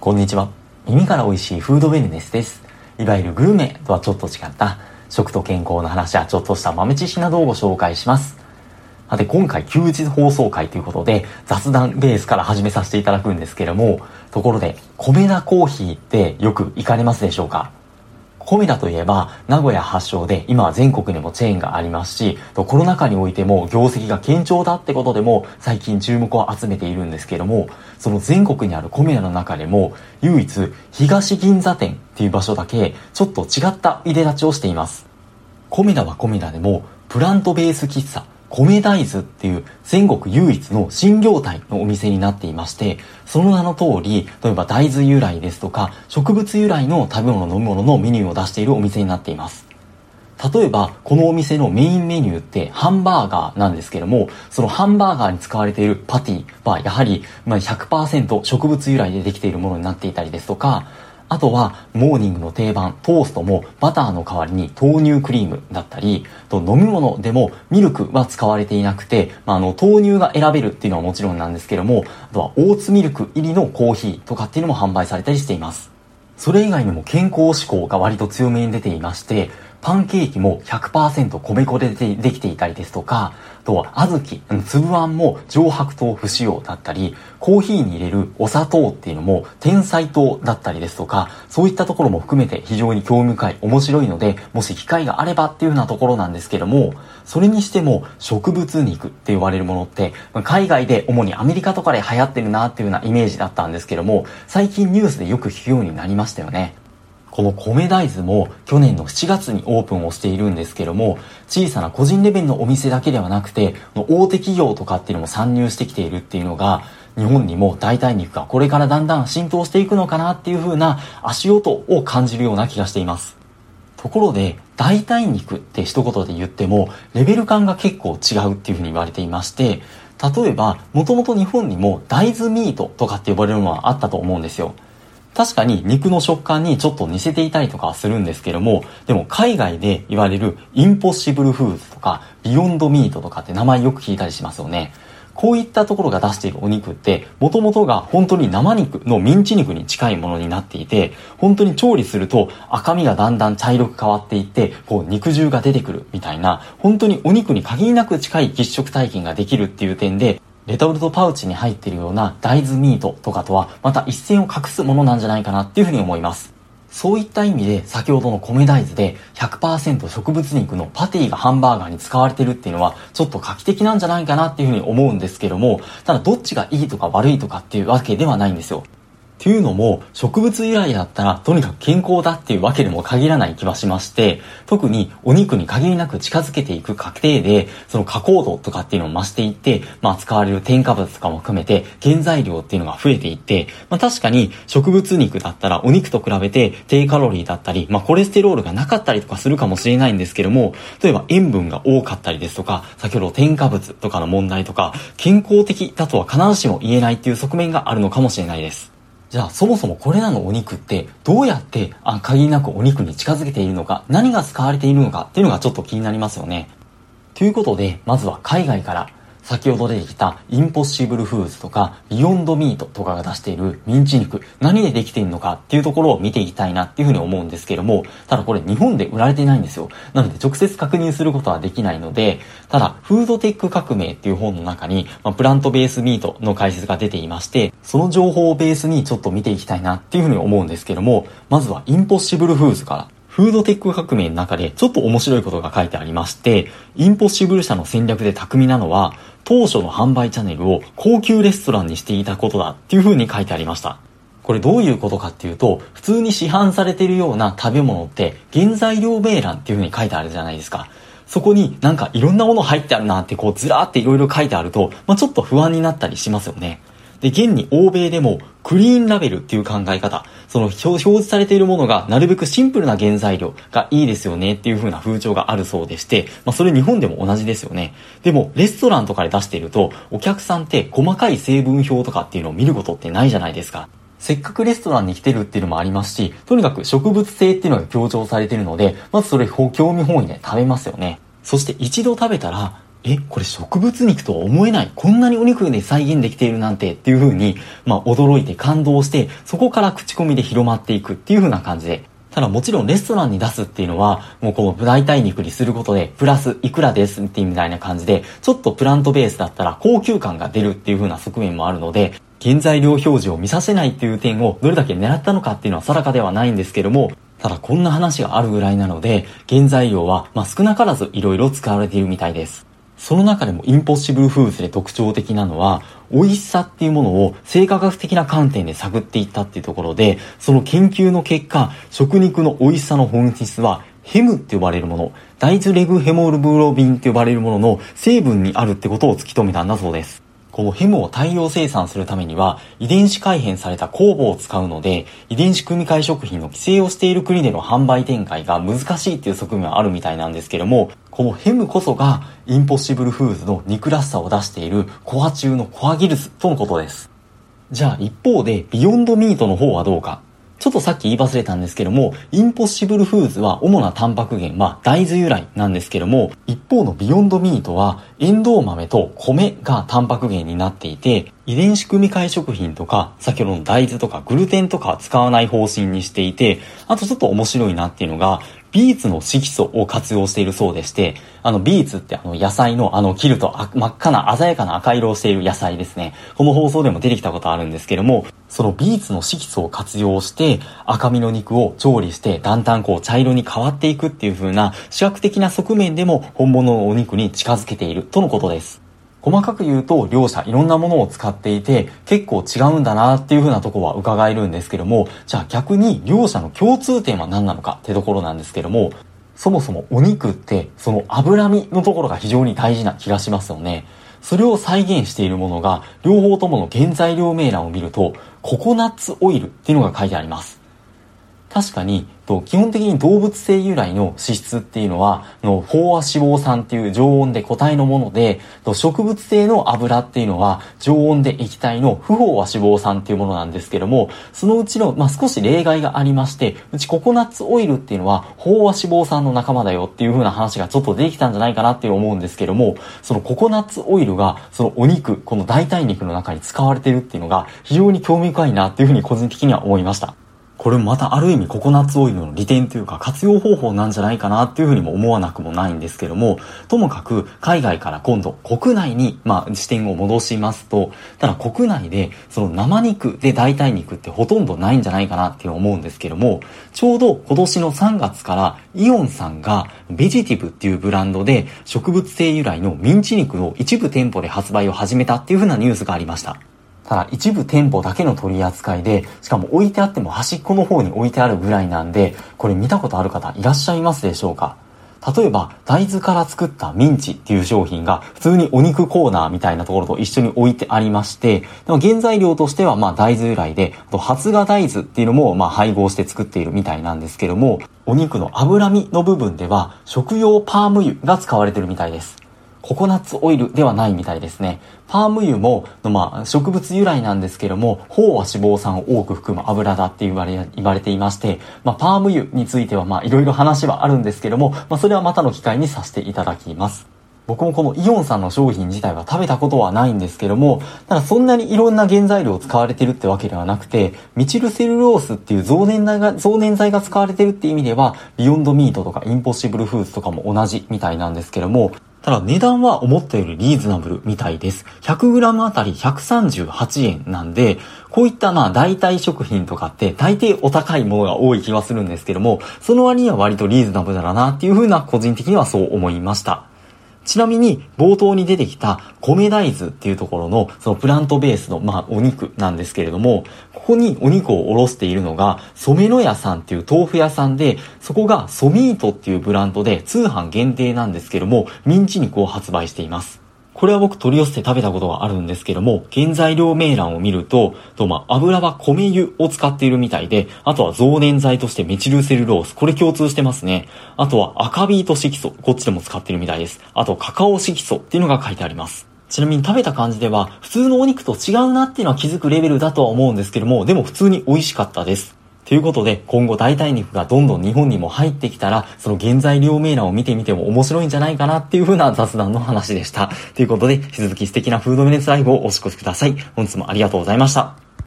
こんにちは。耳から美味しいフードウェルネスです。いわゆるグルメとはちょっと違った食と健康の話やちょっとした豆知識などをご紹介します。さて、今回休日放送回ということで雑談ベースから始めさせていただくんですけれども、ところで、米田コーヒーってよく行かれますでしょうか？コメダといえば名古屋発祥で今は全国にもチェーンがありますしコロナ禍においても業績が堅調だってことでも最近注目を集めているんですけどもその全国にあるコメダの中でも唯一東銀座店っていう場所だけちょっと違った入れ立ちをしています。コメダはコメダでもプラントベース喫茶米大豆っていう全国唯一の新業態のお店になっていまして、その名の通り、例えば大豆由来ですとか、植物由来の食べ物飲み物のメニューを出しているお店になっています。例えば、このお店のメインメニューってハンバーガーなんですけども、そのハンバーガーに使われているパティはやはり100%植物由来でできているものになっていたりですとか、あとは、モーニングの定番、トーストもバターの代わりに豆乳クリームだったり、と飲み物でもミルクは使われていなくて、まあ、あの、豆乳が選べるっていうのはもちろんなんですけども、あとはオーツミルク入りのコーヒーとかっていうのも販売されたりしています。それ以外にも健康志向が割と強めに出ていまして、パンケーキも100%米粉でできていたりですとか、あとは小豆、粒あんも上白糖不使用だったり、コーヒーに入れるお砂糖っていうのも天才糖だったりですとか、そういったところも含めて非常に興味深い、面白いので、もし機会があればっていうようなところなんですけども、それにしても植物肉って言われるものって、海外で主にアメリカとかで流行ってるなっていうようなイメージだったんですけども、最近ニュースでよく聞くようになりましたよね。この米大豆も去年の7月にオープンをしているんですけども、小さな個人レベルのお店だけではなくて、大手企業とかっていうのも参入してきているっていうのが、日本にも代替肉がこれからだんだん浸透していくのかなっていう風な足音を感じるような気がしています。ところで、代替肉って一言で言っても、レベル感が結構違うっていう風に言われていまして、例えば、もともと日本にも大豆ミートとかって呼ばれるものはあったと思うんですよ。確かに肉の食感にちょっと似せていたりとかするんですけども、でも海外で言われるインポッシブルフーズとかビヨンドミートとかって名前よく聞いたりしますよね。こういったところが出しているお肉って、もともとが本当に生肉のミンチ肉に近いものになっていて、本当に調理すると赤身がだんだん茶色く変わっていって、こう肉汁が出てくるみたいな、本当にお肉に限りなく近い喫食体験ができるっていう点で、レトルトパウチに入っているような大豆ミートとかとはまた一線を画すものなんじゃないかなっていうふうに思います。そういった意味で先ほどの米大豆で100%植物肉のパティがハンバーガーに使われてるっていうのはちょっと画期的なんじゃないかなっていうふうに思うんですけども、ただどっちがいいとか悪いとかっていうわけではないんですよ。っていうのも、植物由来だったら、とにかく健康だっていうわけでも限らない気はしまして、特にお肉に限りなく近づけていく過程で、その加工度とかっていうのを増していって、まあ使われる添加物とかも含めて、原材料っていうのが増えていって、まあ確かに植物肉だったらお肉と比べて低カロリーだったり、まあコレステロールがなかったりとかするかもしれないんですけども、例えば塩分が多かったりですとか、先ほど添加物とかの問題とか、健康的だとは必ずしも言えないっていう側面があるのかもしれないです。じゃあそもそもこれらのお肉ってどうやってあ限りなくお肉に近づけているのか何が使われているのかっていうのがちょっと気になりますよね。ということでまずは海外から先ほど出てきたインポッシブルフーズとかビヨンドミートとかが出しているミンチ肉何でできているのかっていうところを見ていきたいなっていうふうに思うんですけどもただこれ日本で売られてないんですよ。なので直接確認することはできないのでただフードテック革命っていう本の中に、まあ、プラントベースミートの解説が出ていましてその情報をベースにちょっと見ていきたいなっていうふうに思うんですけどもまずはインポッシブルフーズから。フードテック革命の中でちょっと面白いことが書いてありまして、インポッシブル社の戦略で巧みなのは、当初の販売チャンネルを高級レストランにしていたことだっていう風に書いてありました。これどういうことかっていうと、普通に市販されているような食べ物って原材料名欄っていう風に書いてあるじゃないですか。そこになんかいろんなもの入ってあるなってこうずらーっていろいろ書いてあると、まあ、ちょっと不安になったりしますよね。で、現に欧米でもクリーンラベルっていう考え方、その表示されているものがなるべくシンプルな原材料がいいですよねっていう風な風潮があるそうでして、まあそれ日本でも同じですよね。でもレストランとかで出しているとお客さんって細かい成分表とかっていうのを見ることってないじゃないですか。せっかくレストランに来てるっていうのもありますし、とにかく植物性っていうのが強調されているので、まずそれ興味本位で食べますよね。そして一度食べたら、え、これ植物肉とは思えない。こんなにお肉で再現できているなんてっていう風に、まあ驚いて感動して、そこから口コミで広まっていくっていう風な感じで、ただもちろんレストランに出すっていうのは、もうこの代替肉にすることで、プラスいくらですっていうみたいな感じで、ちょっとプラントベースだったら高級感が出るっていう風な側面もあるので、原材料表示を見させないっていう点をどれだけ狙ったのかっていうのは定かではないんですけども、ただこんな話があるぐらいなので、原材料はま少なからず色々使われているみたいです。その中でもインポッシブルフーズで特徴的なのは、美味しさっていうものを生化学的な観点で探っていったっていうところで、その研究の結果、食肉の美味しさの本質は、ヘムって呼ばれるもの、大豆レグヘモルブロビンって呼ばれるものの成分にあるってことを突き止めたんだそうです。こうヘムを大量生産するためには遺伝子改変された酵母を使うので遺伝子組み換え食品の規制をしている国での販売展開が難しいっていう側面はあるみたいなんですけどもこのヘムこそがインポッシブルフーズの肉らしさを出しているコア中のコア技術とのことです。じゃあ一方でビヨンドミートの方はどうかちょっとさっき言い忘れたんですけども、インポッシブルフーズは主なタンパク源は大豆由来なんですけども、一方のビヨンドミートはエンドウ豆と米がタンパク源になっていて、遺伝子組み換え食品とか、先ほどの大豆とかグルテンとか使わない方針にしていて、あとちょっと面白いなっていうのが、ビーツの色素を活用しているそうでして、あのビーツってあの野菜のあの切ると真っ赤な鮮やかな赤色をしている野菜ですね。この放送でも出てきたことあるんですけども、そのビーツの色素を活用して赤身の肉を調理してだんだんこう茶色に変わっていくっていう風な視覚的な側面でも本物のお肉に近づけているとのことです。細かく言うと両者いろんなものを使っていて結構違うんだなっていう風なとこは伺えるんですけどもじゃあ逆に両者の共通点は何なのかってところなんですけどもそもそもお肉ってその脂身のところが非常に大事な気がしますよね。それを再現しているものが両方ともの原材料名欄を見るとココナッツオイルっていうのが書いてあります。確かに、基本的に動物性由来の脂質っていうのは、の飽和脂肪酸っていう常温で固体のもので、植物性の油っていうのは常温で液体の不飽和脂肪酸っていうものなんですけども、そのうちの、まあ、少し例外がありまして、うちココナッツオイルっていうのは飽和脂肪酸の仲間だよっていう風な話がちょっと出てきたんじゃないかなって思うんですけども、そのココナッツオイルがそのお肉、この代替肉の中に使われてるっていうのが非常に興味深いなっていう風に個人的には思いました。これもまたある意味ココナッツオイルの利点というか活用方法なんじゃないかなっていうふうにも思わなくもないんですけども、ともかく海外から今度国内にまあ視点を戻しますと、ただ国内でその生肉で代替肉ってほとんどないんじゃないかなって思うんですけども、ちょうど今年の3月からイオンさんがベジティブっていうブランドで植物性由来のミンチ肉の一部店舗で発売を始めたっていうふうなニュースがありました。ただ一部店舗だけの取り扱いで、しかも置いてあっても端っこの方に置いてあるぐらいなんで、これ見たことある方いらっしゃいますでしょうか？例えば、大豆から作ったミンチっていう商品が普通にお肉コーナーみたいなところと一緒に置いてありまして、でも原材料としてはまあ大豆由来で、あと発芽大豆っていうのもまあ配合して作っているみたいなんですけども、お肉の脂身の部分では食用パーム油が使われてるみたいです。ココナッツオイルではないみたいですね。パーム油も、まあ、植物由来なんですけども、飽和脂肪酸を多く含む油だって言われ、言われていまして、まあ、パーム油については、まあ、いろいろ話はあるんですけども、まあ、それはまたの機会にさせていただきます。僕もこのイオンさんの商品自体は食べたことはないんですけども、ただそんなにいろんな原材料を使われてるってわけではなくて、メチルセルロースっていう増粘剤が、増粘剤が使われてるって意味では、ビヨンドミートとかインポッシブルフーズとかも同じみたいなんですけども、ただ値段は思ったよりリーズナブルみたいです。100g あたり138円なんで、こういったまあ代替食品とかって大抵お高いものが多い気はするんですけども、その割には割とリーズナブルだなっていう風な個人的にはそう思いました。ちなみに冒頭に出てきた米大豆っていうところのそのプラントベースのまあお肉なんですけれども、ここにお肉をおろしているのが染野屋さんっていう豆腐屋さんで、そこがソミートっていうブランドで通販限定なんですけども、ミンチ肉を発売しています。これは僕取り寄せて食べたことがあるんですけども、原材料名欄を見ると、とまあ、油は米油を使っているみたいで、あとは増粘剤としてメチルセルロース、これ共通してますね。あとは赤ビート色素、こっちでも使ってるみたいです。あとカカオ色素っていうのが書いてあります。ちなみに食べた感じでは、普通のお肉と違うなっていうのは気づくレベルだとは思うんですけども、でも普通に美味しかったです。ということで、今後代替肉がどんどん日本にも入ってきたら、その原材料名欄を見てみても面白いんじゃないかなっていう風な雑談の話でした。ということで、引き続き素敵なフードメネスライブをお過ごしください。本日もありがとうございました。